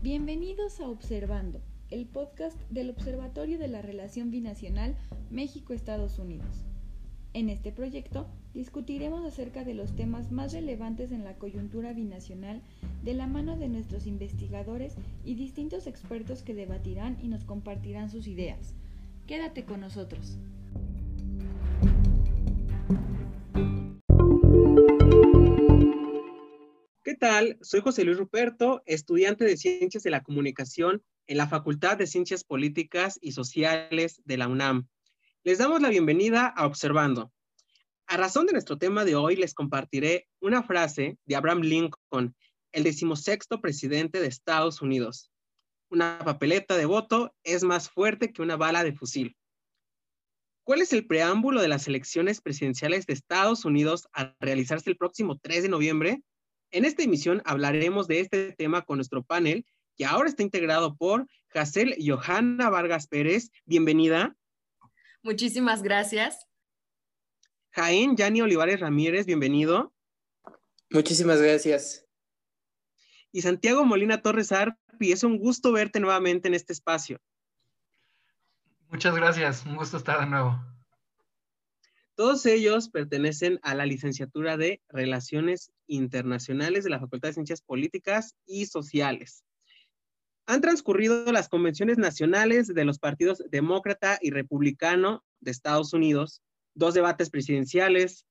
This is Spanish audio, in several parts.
Bienvenidos a Observando, el podcast del Observatorio de la Relación Binacional México-Estados Unidos. En este proyecto discutiremos acerca de los temas más relevantes en la coyuntura binacional de la mano de nuestros investigadores y distintos expertos que debatirán y nos compartirán sus ideas. Quédate con nosotros. Tal? Soy José Luis Ruperto, estudiante de Ciencias de la Comunicación en la Facultad de Ciencias Políticas y Sociales de la UNAM. Les damos la bienvenida a Observando. A razón de nuestro tema de hoy, les compartiré una frase de Abraham Lincoln, el decimosexto presidente de Estados Unidos. Una papeleta de voto es más fuerte que una bala de fusil. ¿Cuál es el preámbulo de las elecciones presidenciales de Estados Unidos a realizarse el próximo 3 de noviembre? En esta emisión hablaremos de este tema con nuestro panel, que ahora está integrado por Jacel Johanna Vargas Pérez. Bienvenida. Muchísimas gracias. Jaén Yani Olivares Ramírez, bienvenido. Muchísimas gracias. Y Santiago Molina Torres Arpi, es un gusto verte nuevamente en este espacio. Muchas gracias, un gusto estar de nuevo. Todos ellos pertenecen a la licenciatura de Relaciones Internacionales de la Facultad de Ciencias Políticas y Sociales. Han transcurrido las convenciones nacionales de los partidos demócrata y republicano de Estados Unidos, dos debates presidenciales,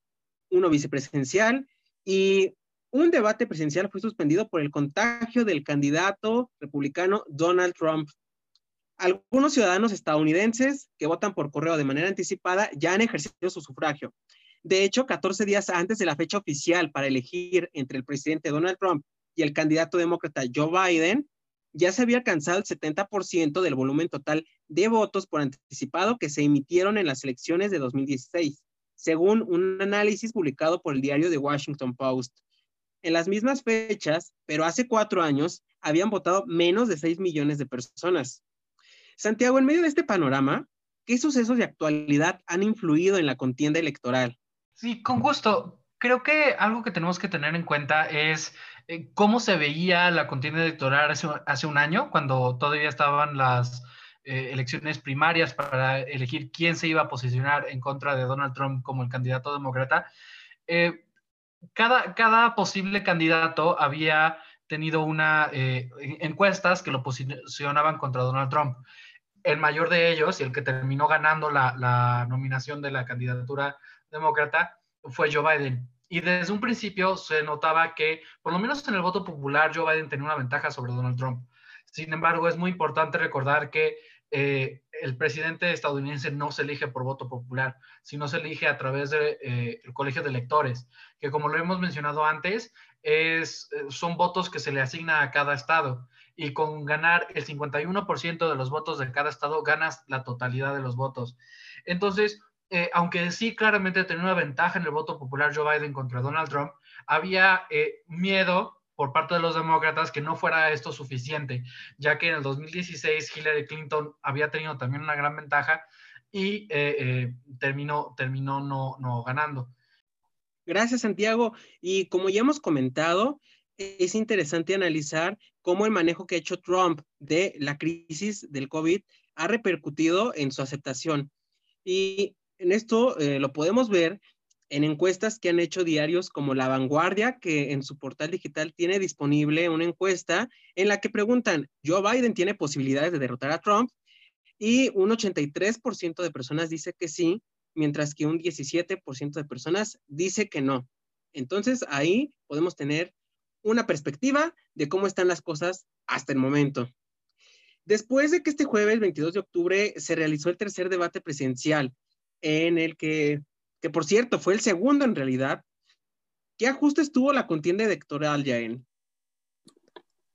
uno vicepresidencial y un debate presidencial fue suspendido por el contagio del candidato republicano Donald Trump. Algunos ciudadanos estadounidenses que votan por correo de manera anticipada ya han ejercido su sufragio. De hecho, 14 días antes de la fecha oficial para elegir entre el presidente Donald Trump y el candidato demócrata Joe Biden, ya se había alcanzado el 70% del volumen total de votos por anticipado que se emitieron en las elecciones de 2016, según un análisis publicado por el diario The Washington Post. En las mismas fechas, pero hace cuatro años, habían votado menos de 6 millones de personas. Santiago, en medio de este panorama, ¿qué sucesos de actualidad han influido en la contienda electoral? Sí, con gusto. Creo que algo que tenemos que tener en cuenta es eh, cómo se veía la contienda electoral hace, un año, cuando todavía estaban las eh, elecciones primarias para elegir quién se iba a posicionar en contra de Donald Trump como el candidato demócrata. Eh, cada, cada posible candidato había tenido una encuestas que lo posicionaban contra Donald Trump el mayor de ellos y el que terminó ganando la, nominación de la candidatura demócrata fue Joe Biden. Y desde un principio se notaba que, por lo menos en el voto popular, Joe Biden tenía una ventaja sobre Donald Trump. Sin embargo, es muy importante recordar que eh, el presidente estadounidense no se elige por voto popular, sino se elige a través del de, eh, colegio de electores, que como lo hemos mencionado antes, es, eh, son votos que se le asigna a cada estado y con ganar el 51% de los votos de cada estado ganas la totalidad de los votos. Entonces, eh, aunque sí claramente tenía una ventaja en el voto popular Joe Biden contra Donald Trump, había eh, miedo por parte de los demócratas que no fuera esto suficiente, ya que en el 2016 Hillary Clinton había tenido también una gran ventaja y eh, terminó, terminó no, no ganando. Gracias, Santiago. Y como ya hemos comentado, es interesante analizar cómo el manejo que ha hecho Trump de la crisis del COVID ha repercutido en su aceptación. Y en esto eh, lo podemos ver en encuestas que han hecho diarios como La Vanguardia, que en su portal digital tiene disponible una encuesta en la que preguntan, ¿Joe Biden tiene posibilidades de derrotar a Trump? Y un 83% de personas dice que sí, mientras que un 17% de personas dice que no. Entonces ahí podemos tener una perspectiva de cómo están las cosas hasta el momento. Después de que este jueves 22 de octubre se realizó el tercer debate presidencial, en el que, que por cierto fue el segundo en realidad, ¿qué ajustes tuvo la contienda electoral, Yael?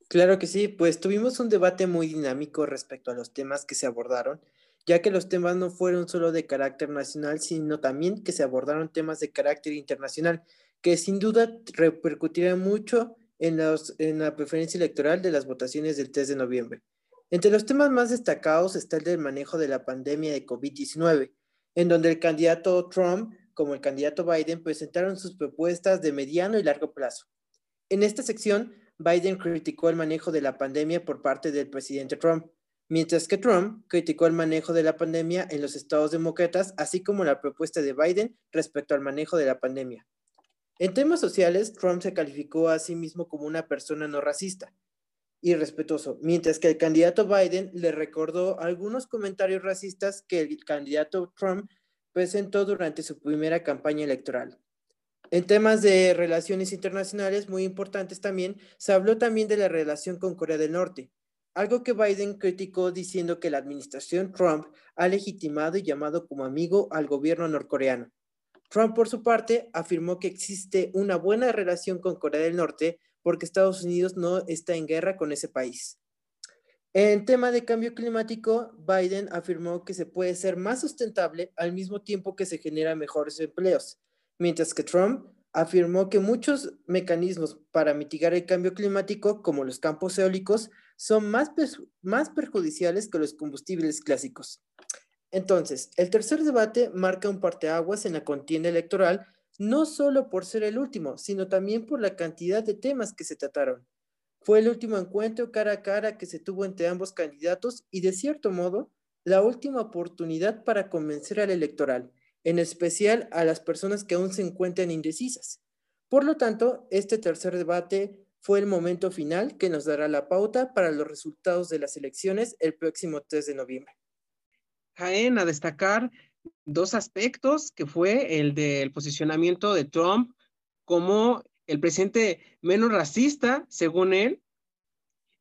Claro que sí, pues tuvimos un debate muy dinámico respecto a los temas que se abordaron, ya que los temas no fueron solo de carácter nacional, sino también que se abordaron temas de carácter internacional, que sin duda repercutirá mucho en, en la preferencia electoral de las votaciones del 3 de noviembre. Entre los temas más destacados está el del manejo de la pandemia de COVID-19, en donde el candidato Trump como el candidato Biden presentaron sus propuestas de mediano y largo plazo. En esta sección Biden criticó el manejo de la pandemia por parte del presidente Trump, mientras que Trump criticó el manejo de la pandemia en los estados demócratas, así como la propuesta de Biden respecto al manejo de la pandemia. En temas sociales, Trump se calificó a sí mismo como una persona no racista y respetuoso, mientras que el candidato Biden le recordó algunos comentarios racistas que el candidato Trump presentó durante su primera campaña electoral. En temas de relaciones internacionales muy importantes también, se habló también de la relación con Corea del Norte, algo que Biden criticó diciendo que la administración Trump ha legitimado y llamado como amigo al gobierno norcoreano. Trump, por su parte, afirmó que existe una buena relación con Corea del Norte porque Estados Unidos no está en guerra con ese país. En tema de cambio climático, Biden afirmó que se puede ser más sustentable al mismo tiempo que se generan mejores empleos mientras que Trump afirmó que muchos mecanismos para mitigar el cambio climático, como los campos eólicos, son más, perjudiciales que los combustibles clásicos. Entonces, el tercer debate marca un parteaguas en la contienda electoral, no solo por ser el último, sino también por la cantidad de temas que se trataron. Fue el último encuentro cara a cara que se tuvo entre ambos candidatos y, de cierto modo, la última oportunidad para convencer al electoral en especial a las personas que aún se encuentran indecisas. Por lo tanto, este tercer debate fue el momento final que nos dará la pauta para los resultados de las elecciones el próximo 3 de noviembre. Jaén, a destacar dos aspectos, que fue el del posicionamiento de Trump como el presidente menos racista, según él,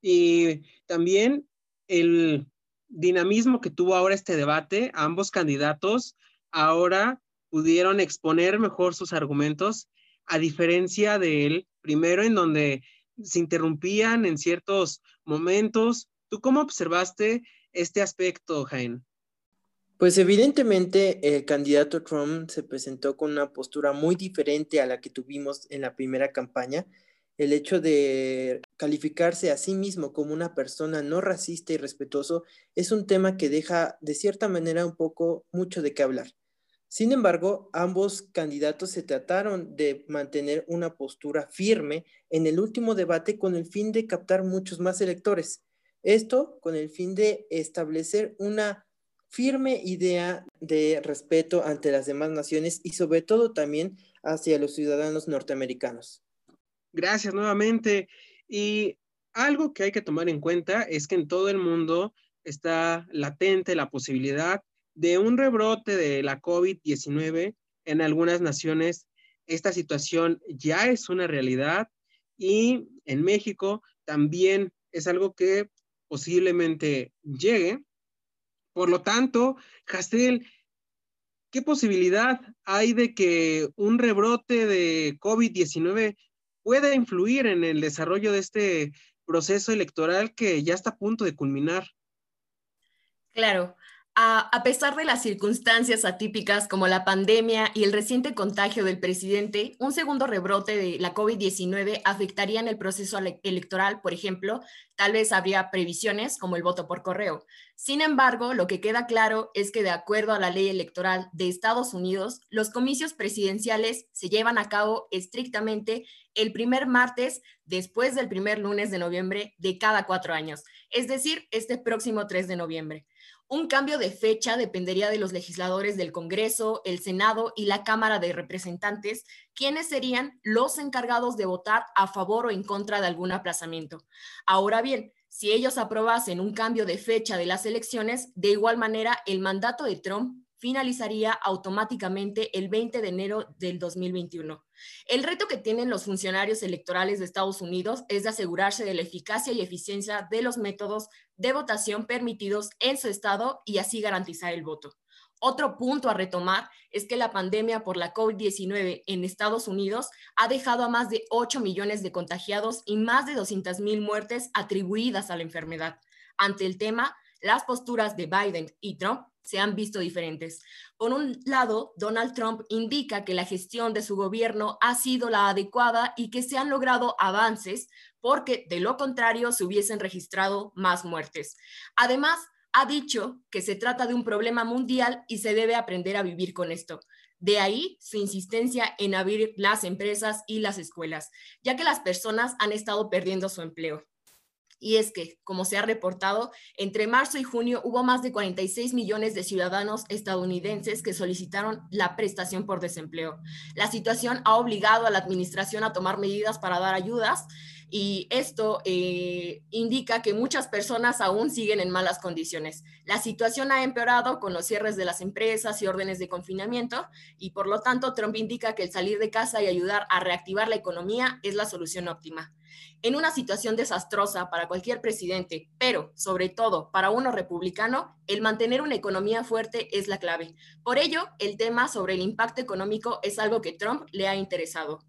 y también el dinamismo que tuvo ahora este debate, ambos candidatos ahora pudieron exponer mejor sus argumentos, a diferencia del primero en donde se interrumpían en ciertos momentos. ¿Tú cómo observaste este aspecto, Jaime? Pues evidentemente el candidato Trump se presentó con una postura muy diferente a la que tuvimos en la primera campaña. El hecho de calificarse a sí mismo como una persona no racista y respetuoso es un tema que deja de cierta manera un poco mucho de qué hablar. Sin embargo, ambos candidatos se trataron de mantener una postura firme en el último debate con el fin de captar muchos más electores. Esto con el fin de establecer una firme idea de respeto ante las demás naciones y sobre todo también hacia los ciudadanos norteamericanos. Gracias nuevamente. Y algo que hay que tomar en cuenta es que en todo el mundo está latente la posibilidad de un rebrote de la COVID-19 en algunas naciones. Esta situación ya es una realidad y en México también es algo que posiblemente llegue. Por lo tanto, Castel, ¿qué posibilidad hay de que un rebrote de COVID-19 pueda influir en el desarrollo de este proceso electoral que ya está a punto de culminar? Claro, a, pesar de las circunstancias atípicas como la pandemia y el reciente contagio del presidente, un segundo rebrote de la COVID-19 afectaría en el proceso electoral, por ejemplo, tal vez habría previsiones como el voto por correo. Sin embargo, lo que queda claro es que de acuerdo a la ley electoral de Estados Unidos, los comicios presidenciales se llevan a cabo estrictamente el primer martes después del primer lunes de noviembre de cada cuatro años, es decir, este próximo 3 de noviembre. Un cambio de fecha dependería de los legisladores del Congreso, el Senado y la Cámara de Representantes, quienes serían los encargados de votar a favor o en contra de algún aplazamiento. Ahora bien, si ellos aprobasen un cambio de fecha de las elecciones, de igual manera el mandato de Trump finalizaría automáticamente el 20 de enero del 2021. El reto que tienen los funcionarios electorales de Estados Unidos es de asegurarse de la eficacia y eficiencia de los métodos de votación permitidos en su estado y así garantizar el voto. Otro punto a retomar es que la pandemia por la COVID-19 en Estados Unidos ha dejado a más de 8 millones de contagiados y más de 200 mil muertes atribuidas a la enfermedad. Ante el tema, las posturas de Biden y Trump se han visto diferentes. Por un lado, Donald Trump indica que la gestión de su gobierno ha sido la adecuada y que se han logrado avances porque de lo contrario se hubiesen registrado más muertes. Además, ha dicho que se trata de un problema mundial y se debe aprender a vivir con esto. De ahí su insistencia en abrir las empresas y las escuelas, ya que las personas han estado perdiendo su empleo. Y es que, como se ha reportado, entre marzo y junio hubo más de 46 millones de ciudadanos estadounidenses que solicitaron la prestación por desempleo. La situación ha obligado a la administración a tomar medidas para dar ayudas y esto eh, indica que muchas personas aún siguen en malas condiciones. La situación ha empeorado con los cierres de las empresas y órdenes de confinamiento y por lo tanto Trump indica que el salir de casa y ayudar a reactivar la economía es la solución óptima. En una situación desastrosa para cualquier presidente, pero sobre todo para uno republicano, el mantener una economía fuerte es la clave. Por ello, el tema sobre el impacto económico es algo que Trump le ha interesado.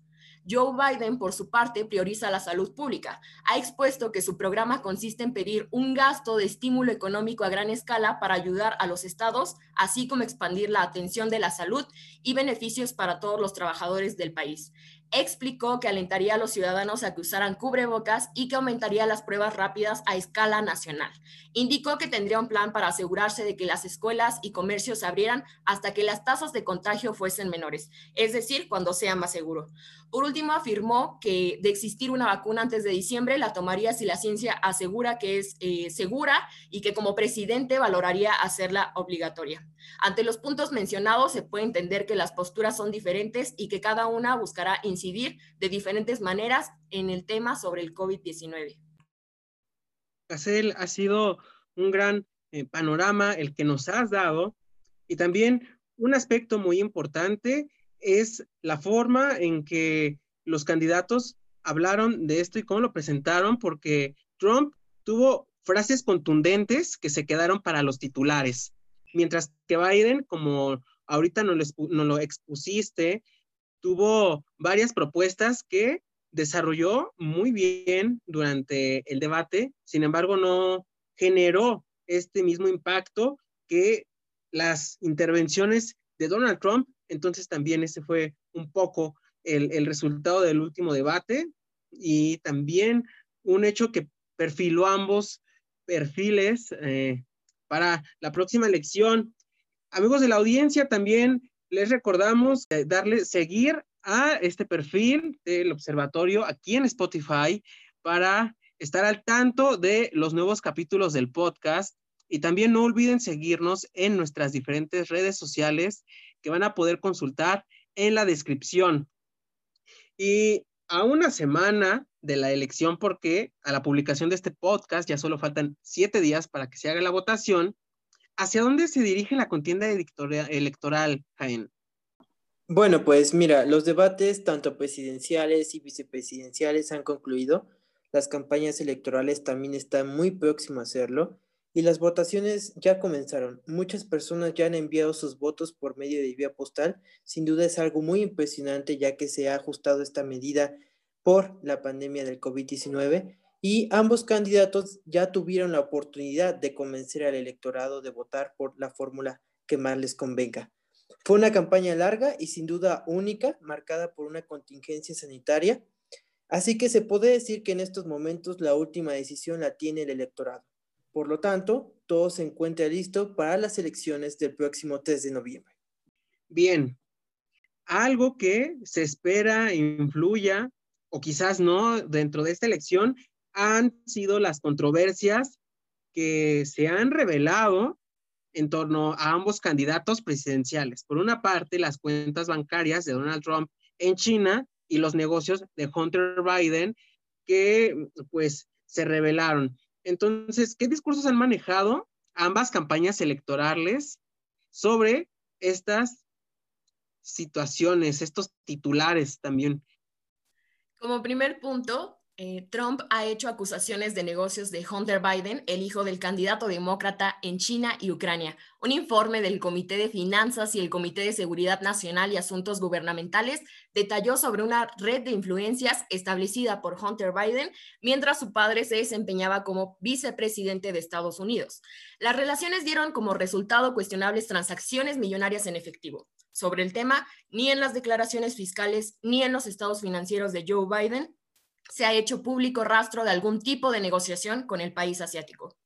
Joe Biden, por su parte, prioriza la salud pública. Ha expuesto que su programa consiste en pedir un gasto de estímulo económico a gran escala para ayudar a los estados, así como expandir la atención de la salud y beneficios para todos los trabajadores del país explicó que alentaría a los ciudadanos a que usaran cubrebocas y que aumentaría las pruebas rápidas a escala nacional. Indicó que tendría un plan para asegurarse de que las escuelas y comercios se abrieran hasta que las tasas de contagio fuesen menores, es decir, cuando sea más seguro. Por último, afirmó que de existir una vacuna antes de diciembre, la tomaría si la ciencia asegura que es eh, segura y que como presidente valoraría hacerla obligatoria. Ante los puntos mencionados, se puede entender que las posturas son diferentes y que cada una buscará incidir de diferentes maneras en el tema sobre el COVID-19. Casel, ha sido un gran eh, panorama el que nos has dado y también un aspecto muy importante es la forma en que los candidatos hablaron de esto y cómo lo presentaron, porque Trump tuvo frases contundentes que se quedaron para los titulares, mientras que Biden, como ahorita nos lo expusiste, tuvo varias propuestas que desarrolló muy bien durante el debate, sin embargo no generó este mismo impacto que las intervenciones de Donald Trump, entonces también ese fue un poco el, resultado del último debate y también un hecho que perfiló ambos perfiles eh, para la próxima elección. Amigos de la audiencia, también les recordamos darle seguir a este perfil del observatorio aquí en Spotify para estar al tanto de los nuevos capítulos del podcast y también no olviden seguirnos en nuestras diferentes redes sociales que van a poder consultar en la descripción. Y a una semana de la elección, porque a la publicación de este podcast ya solo faltan siete días para que se haga la votación, ¿Hacia dónde se dirige la contienda electoral, Jaén? Bueno, pues mira, los debates tanto presidenciales y vicepresidenciales han concluido, las campañas electorales también están muy próximas a hacerlo y las votaciones ya comenzaron. Muchas personas ya han enviado sus votos por medio de vía postal. Sin duda es algo muy impresionante ya que se ha ajustado esta medida por la pandemia del COVID-19 y ambos candidatos ya tuvieron la oportunidad de convencer al electorado de votar por la fórmula que más les convenga. Fue una campaña larga y sin duda única, marcada por una contingencia sanitaria, así que se puede decir que en estos momentos la última decisión la tiene el electorado. Por lo tanto, todo se encuentra listo para las elecciones del próximo 3 de noviembre. Bien, algo que se espera influya o quizás no dentro de esta elección han sido las controversias que se han revelado en torno a ambos candidatos presidenciales. Por una parte, las cuentas bancarias de Donald Trump en China y los negocios de Hunter Biden que pues se revelaron. Entonces, ¿qué discursos han manejado ambas campañas electorales sobre estas situaciones, estos titulares también? Como primer punto, eh, Trump ha hecho acusaciones de negocios de Hunter Biden, el hijo del candidato demócrata en China y Ucrania. Un informe del Comité de Finanzas y el Comité de Seguridad Nacional y Asuntos Gubernamentales detalló sobre una red de influencias establecida por Hunter Biden mientras su padre se desempeñaba como vicepresidente de Estados Unidos. Las relaciones dieron como resultado cuestionables transacciones millonarias en efectivo. Sobre el tema, ni en las declaraciones fiscales ni en los estados financieros de Joe Biden se ha hecho público rastro de algún tipo de negociación con el país asiático.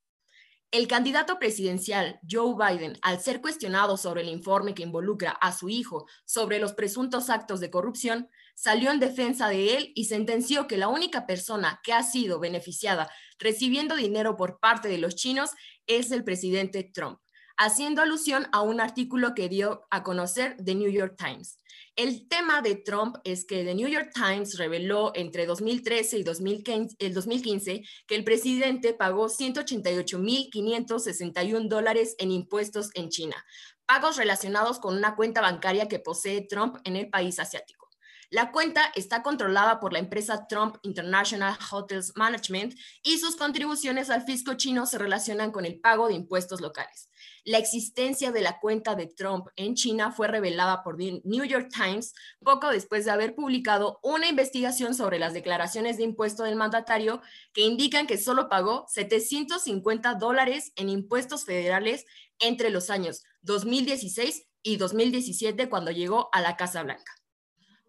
El candidato presidencial Joe Biden, al ser cuestionado sobre el informe que involucra a su hijo sobre los presuntos actos de corrupción, salió en defensa de él y sentenció que la única persona que ha sido beneficiada recibiendo dinero por parte de los chinos es el presidente Trump, haciendo alusión a un artículo que dio a conocer The New York Times. El tema de Trump es que The New York Times reveló entre 2013 y 2015, el 2015 que el presidente pagó 188.561 dólares en impuestos en China, pagos relacionados con una cuenta bancaria que posee Trump en el país asiático. La cuenta está controlada por la empresa Trump International Hotels Management y sus contribuciones al fisco chino se relacionan con el pago de impuestos locales. La existencia de la cuenta de Trump en China fue revelada por The New York Times poco después de haber publicado una investigación sobre las declaraciones de impuesto del mandatario que indican que solo pagó 750 dólares en impuestos federales entre los años 2016 y 2017 cuando llegó a la Casa Blanca.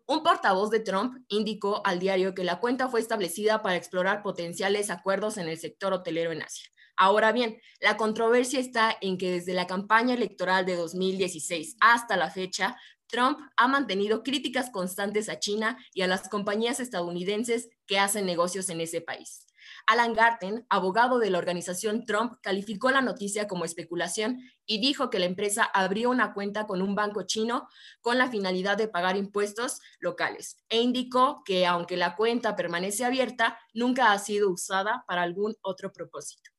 Un portavoz de Trump indicó al diario que la cuenta fue establecida para explorar potenciales acuerdos en el sector hotelero en Asia. Ahora bien, la controversia está en que desde la campaña electoral de 2016 hasta la fecha, Trump ha mantenido críticas constantes a China y a las compañías estadounidenses que hacen negocios en ese país. Alan Garten, abogado de la organización Trump, calificó la noticia como especulación y dijo que la empresa abrió una cuenta con un banco chino con la finalidad de pagar impuestos locales e indicó que aunque la cuenta permanece abierta, nunca ha sido usada para algún otro propósito.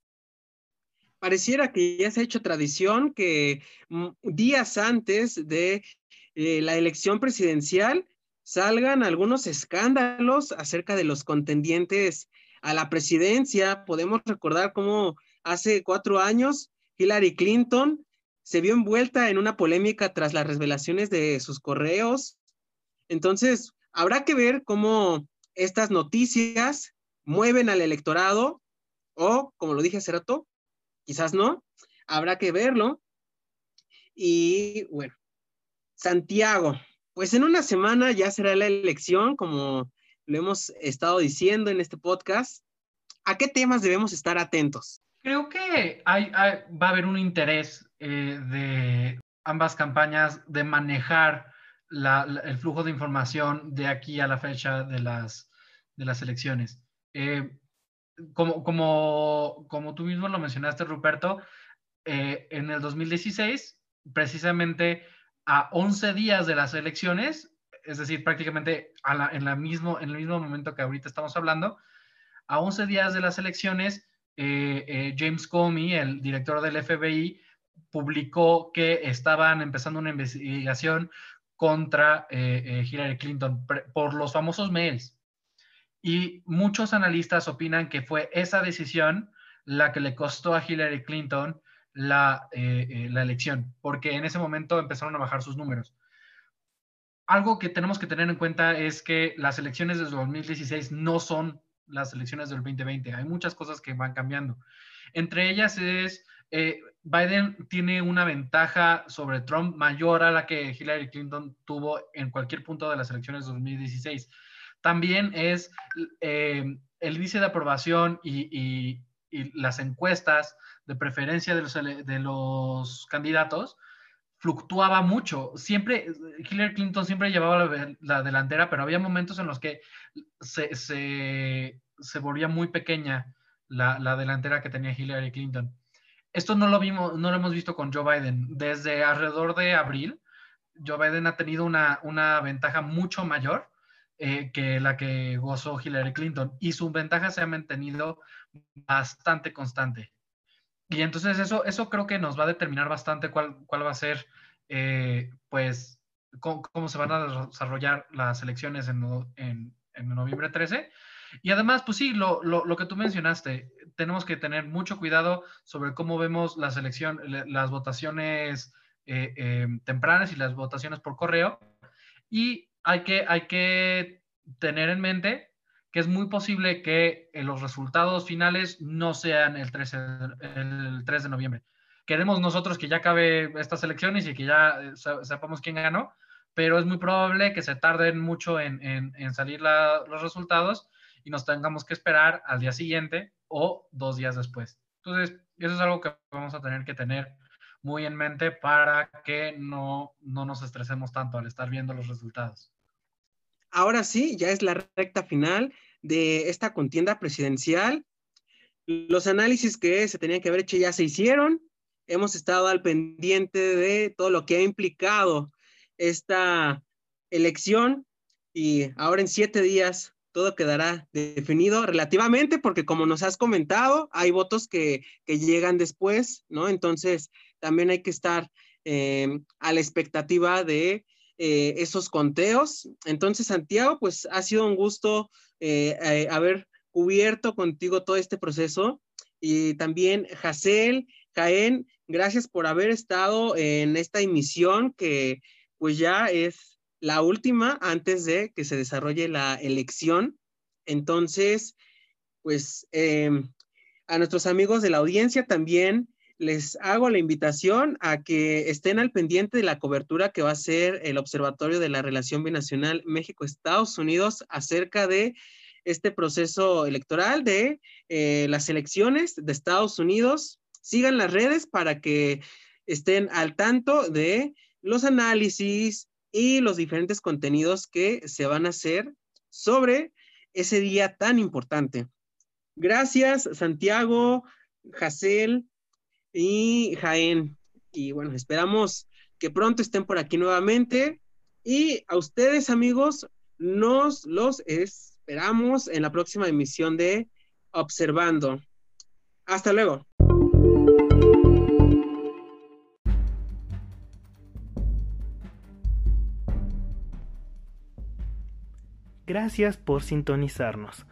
Pareciera que ya se ha hecho tradición que mm, días antes de eh, la elección presidencial salgan algunos escándalos acerca de los contendientes a la presidencia. Podemos recordar cómo hace cuatro años Hillary Clinton se vio envuelta en una polémica tras las revelaciones de sus correos. Entonces, habrá que ver cómo estas noticias mueven al electorado o, como lo dije hace rato, quizás no, habrá que verlo. Y bueno, Santiago, pues en una semana ya será la elección, como lo hemos estado diciendo en este podcast. ¿A qué temas debemos estar atentos? Creo que va a haber un interés eh, de ambas campañas de manejar el flujo de información de aquí a la fecha de las, de las elecciones. Eh, como, como, como tú mismo lo mencionaste, Ruperto, eh, en el 2016, precisamente a 11 días de las elecciones, es decir, prácticamente en, mismo, en el mismo momento que ahorita estamos hablando, a 11 días de las elecciones, eh, eh, James Comey, el director del FBI, publicó que estaban empezando una investigación contra Hillary Clinton por los famosos mails. Y muchos analistas opinan que fue esa decisión la que le costó a Hillary Clinton la, la elección, porque en ese momento empezaron a bajar sus números algo que tenemos que tener en cuenta es que las elecciones del 2016 no son las elecciones del 2020. Hay muchas cosas que van cambiando. Entre ellas es, eh, Biden tiene una ventaja sobre Trump mayor a la que Hillary Clinton tuvo en cualquier punto de las elecciones del 2016. También es eh, el índice de aprobación y, las encuestas de preferencia de los, candidatos fluctuaba mucho. Siempre, Hillary Clinton siempre llevaba la, delantera, pero había momentos en los que se, volvía muy pequeña la, la, delantera que tenía Hillary Clinton. Esto no lo vimos, no lo hemos visto con Joe Biden. Desde alrededor de abril, Joe Biden ha tenido una ventaja mucho mayor eh, que la que gozó Hillary Clinton y su ventaja se ha mantenido bastante constante. Y entonces eso, eso creo que nos va a determinar bastante cuál, cuál va a ser, eh, pues, cómo, se van a desarrollar las elecciones en, en, en noviembre 13. Y además, pues sí, lo, lo, lo, que tú mencionaste, tenemos que tener mucho cuidado sobre cómo vemos las elecciones, las votaciones eh, eh, tempranas y las votaciones por correo. Y hay que, tener en mente que es muy posible que eh, los resultados finales no sean el, 13, el 3 de noviembre. Queremos nosotros que ya acabe estas elecciones y que ya eh, sepamos quién ganó, pero es muy probable que se tarden mucho en, en, salir los resultados y nos tengamos que esperar al día siguiente o dos días después. Entonces, eso es algo que vamos a tener que tener muy en mente para que no, no nos estresemos tanto al estar viendo los resultados. Ahora sí, ya es la recta final de esta contienda presidencial. Los análisis que se tenían que haber hecho ya se hicieron. Hemos estado al pendiente de todo lo que ha implicado esta elección y ahora en siete días todo quedará definido relativamente porque como nos has comentado, hay votos que, llegan después, ¿no? Entonces, también hay que estar eh, a la expectativa de eh, esos conteos. Entonces, Santiago, pues ha sido un gusto eh, eh, haber cubierto contigo todo este proceso. Y también, Jacel, Jaén, gracias por haber estado en esta emisión que pues ya es la última antes de que se desarrolle la elección. Entonces, pues em, a nuestros amigos de la audiencia también les hago la invitación a que estén al pendiente de la cobertura que va a hacer el Observatorio de la Relación Binacional México-Estados Unidos acerca de este proceso electoral de eh, las elecciones de Estados Unidos. Sigan las redes para que estén al tanto de los análisis y los diferentes contenidos que se van a hacer sobre ese día tan importante. Gracias, Santiago, Jacel, y Jaén. Y bueno, esperamos que pronto estén por aquí nuevamente. Y a ustedes, amigos, nos los esperamos en la próxima emisión de Observando. Hasta luego. Gracias por sintonizarnos.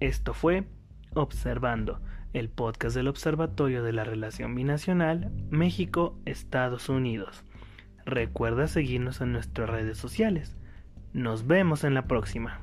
Esto fue Observando el podcast del Observatorio de la Relación Binacional México-Estados Unidos. Recuerda seguirnos en nuestras redes sociales. Nos vemos en la próxima.